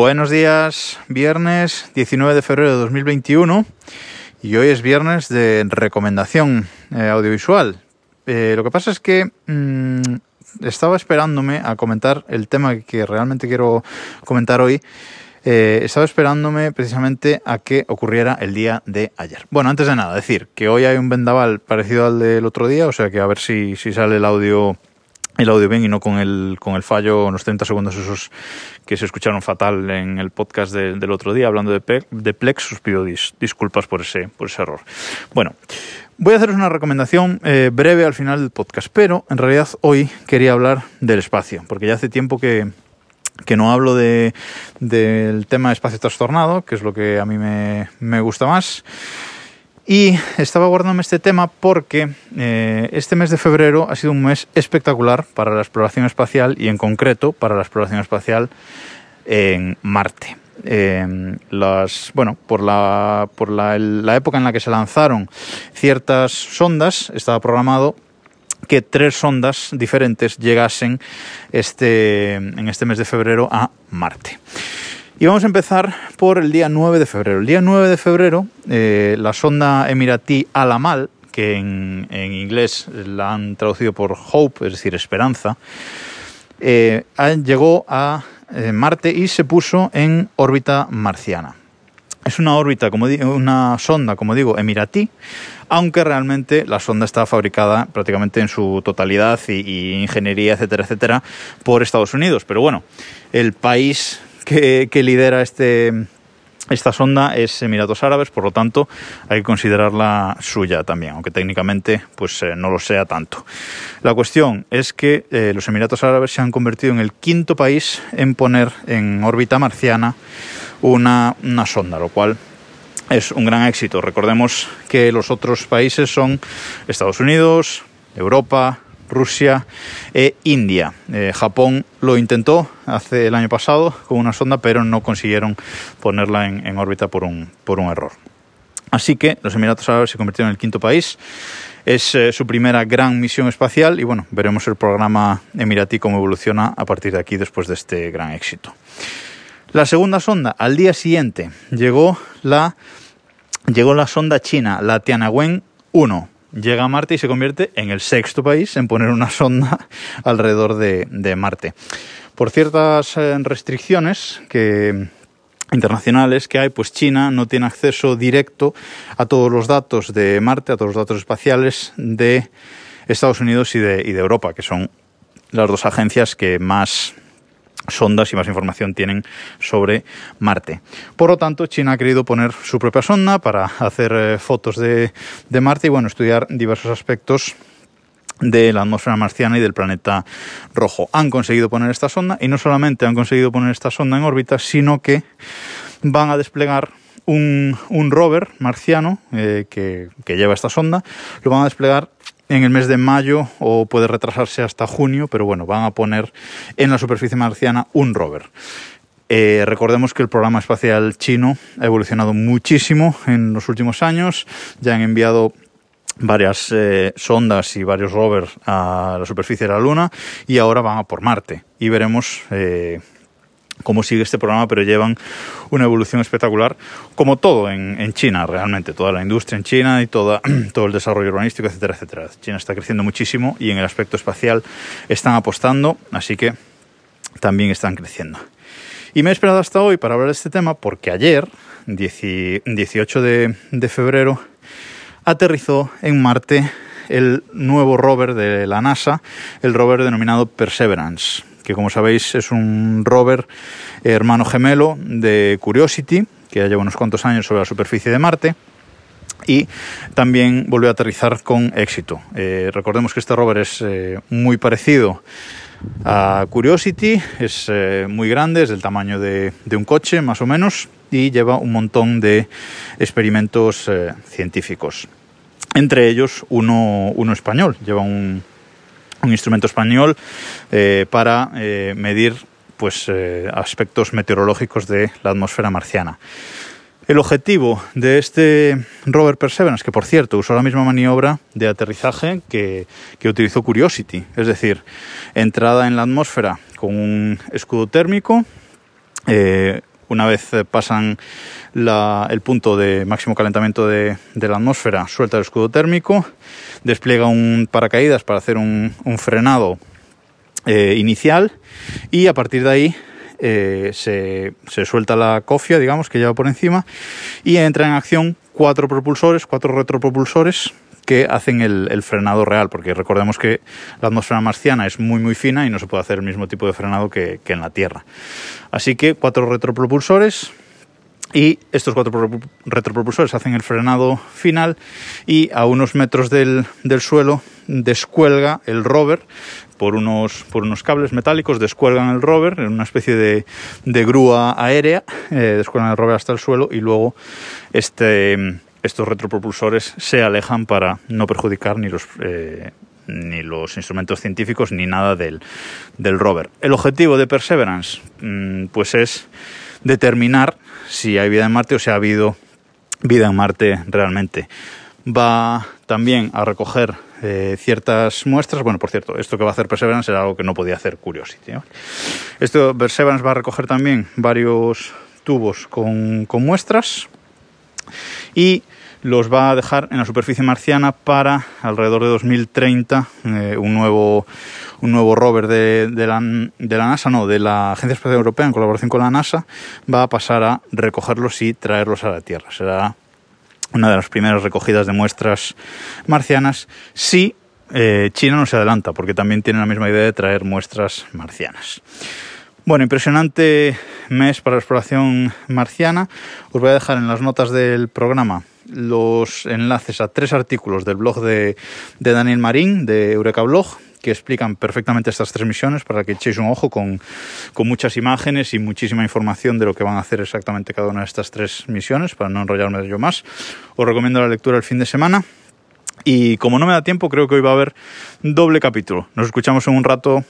Buenos días, viernes 19 de febrero de 2021 y hoy es viernes de recomendación eh, audiovisual. Eh, lo que pasa es que mm, estaba esperándome a comentar el tema que realmente quiero comentar hoy. Eh, estaba esperándome precisamente a que ocurriera el día de ayer. Bueno, antes de nada, decir que hoy hay un vendaval parecido al del otro día, o sea que a ver si, si sale el audio el audio bien y no con el, con el fallo, unos 30 segundos esos que se escucharon fatal en el podcast del otro día, hablando de, de Plex, os pido disculpas por ese, por ese error. Bueno, voy a haceros una recomendación eh, breve al final del podcast, pero en realidad hoy quería hablar del espacio, porque ya hace tiempo que, que no hablo de, del tema espacio trastornado, que es lo que a mí me, me gusta más. Y estaba guardándome este tema porque eh, este mes de febrero ha sido un mes espectacular para la exploración espacial y en concreto para la exploración espacial en Marte. las, bueno, por, la, por la época en la que se lanzaron ciertas sondas, estaba programado que tres sondas diferentes llegasen este, en este mes de febrero a Marte. Y vamos a empezar por el día 9 de febrero. El día 9 de febrero, eh, la sonda emiratí Alamal, que en, inglés la han traducido por Hope, es decir, esperanza, eh, llegó a eh, Marte y se puso en órbita marciana. Es una órbita, como una sonda, como digo, emiratí, aunque realmente la sonda está fabricada prácticamente en su totalidad y ingeniería, etcétera, etcétera, por Estados Unidos. Pero bueno, el país que, lidera este, esta sonda es Emiratos Árabes, por lo tanto hay que considerarla suya también, aunque técnicamente pues eh, no lo sea tanto. La cuestión es que eh, los Emiratos Árabes se han convertido en el quinto país en poner en órbita marciana una, una sonda, lo cual es un gran éxito. Recordemos que los otros países son Estados Unidos, Europa, Rusia e India. Eh, Japón lo intentó hace el año pasado con una sonda, pero no consiguieron ponerla en, órbita por un, por un error. Así que los Emiratos Árabes se convirtieron en el quinto país. Es eh, su primera gran misión espacial y bueno, veremos el programa emiratí cómo evoluciona a partir de aquí después de este gran éxito. La segunda sonda, al día siguiente, llegó la, llegó la sonda china, la Tianwen 1 llega a Marte y se convierte en el sexto país en poner una sonda alrededor de, Marte. Por ciertas eh, restricciones que internacionales que hay, pues China no tiene acceso directo a todos los datos de Marte, a todos los datos espaciales de Estados Unidos y de, y de Europa, que son las dos agencias que más sondas y más información tienen sobre Marte. Por lo tanto, China ha querido poner su propia sonda para hacer eh, fotos de, Marte y bueno, estudiar diversos aspectos de la atmósfera marciana y del planeta rojo. Han conseguido poner esta sonda y no solamente han conseguido poner esta sonda en órbita, sino que van a desplegar un, rover marciano eh, que, que lleva esta sonda, lo van a desplegar en el mes de mayo o puede retrasarse hasta junio, pero bueno, van a poner en la superficie marciana un rover. Eh, recordemos que el programa espacial chino ha evolucionado muchísimo en los últimos años, ya han enviado varias eh, sondas y varios rovers a la superficie de la Luna y ahora van a por Marte y veremos eh, cómo sigue este programa, pero llevan una evolución espectacular, como todo en, China realmente, toda la industria en China y toda, todo el desarrollo urbanístico, etcétera, etcétera. China está creciendo muchísimo y en el aspecto espacial están apostando, así que también están creciendo. Y me he esperado hasta hoy para hablar de este tema porque ayer, 18 de, de febrero, aterrizó en Marte el nuevo rover de la NASA, el rover denominado Perseverance que como sabéis es un rover hermano gemelo de Curiosity, que ya lleva unos cuantos años sobre la superficie de Marte y también volvió a aterrizar con éxito. Eh, recordemos que este rover es eh, muy parecido a Curiosity, es eh, muy grande, es del tamaño de, de, un coche más o menos y lleva un montón de experimentos científicos. Entre ellos uno, uno español, lleva un, un instrumento español eh, para eh, medir pues, eh, aspectos meteorológicos de la atmósfera marciana. El objetivo de este rover Perseverance, que por cierto usó la misma maniobra de aterrizaje que, que utilizó Curiosity, es decir, entrada en la atmósfera con un escudo térmico, una vez eh, pasan el punto de máximo calentamiento de, la atmósfera, suelta el escudo térmico, despliega un paracaídas para hacer un, frenado eh, inicial y a partir de ahí eh, se, se, suelta la cofia, digamos, que lleva por encima y entra en acción cuatro propulsores, cuatro retropropulsores que hacen el, frenado real, porque recordemos que la atmósfera marciana es muy muy fina y no se puede hacer el mismo tipo de frenado que, en la Tierra. Así que cuatro retropropulsores y estos cuatro retropropulsores hacen el frenado final y a unos metros del, suelo descuelga el rover por unos, por unos cables metálicos, descuelgan el rover en una especie de, grúa aérea, eh, descuelgan el rover hasta el suelo y luego este estos retropropulsores se alejan para no perjudicar ni los, eh, ni los instrumentos científicos ni nada del, rover. El objetivo de Perseverance mm, pues es determinar si hay vida en Marte o si ha habido vida en Marte realmente. Va también a recoger eh, ciertas muestras. Bueno, por cierto, esto que va a hacer Perseverance era algo que no podía hacer Curiosity. Esto Perseverance va a recoger también varios tubos con, con muestras y los va a dejar en la superficie marciana para alrededor de 2030 eh, un nuevo un nuevo rover de, la, de, la, NASA, no, de la Agencia Espacial Europea en colaboración con la NASA, va a pasar a recogerlos y traerlos a la Tierra. Será una de las primeras recogidas de muestras marcianas si eh, China no se adelanta, porque también tiene la misma idea de traer muestras marcianas. Bueno, impresionante mes para la exploración marciana. Os voy a dejar en las notas del programa los enlaces a tres artículos del blog de, Daniel Marín, de Eureka Blog, que explican perfectamente estas tres misiones para que echéis un ojo con, muchas imágenes y muchísima información de lo que van a hacer exactamente cada una de estas tres misiones, para no enrollarme yo más. Os recomiendo la lectura el fin de semana. Y como no me da tiempo, creo que hoy va a haber doble capítulo. Nos escuchamos en un rato.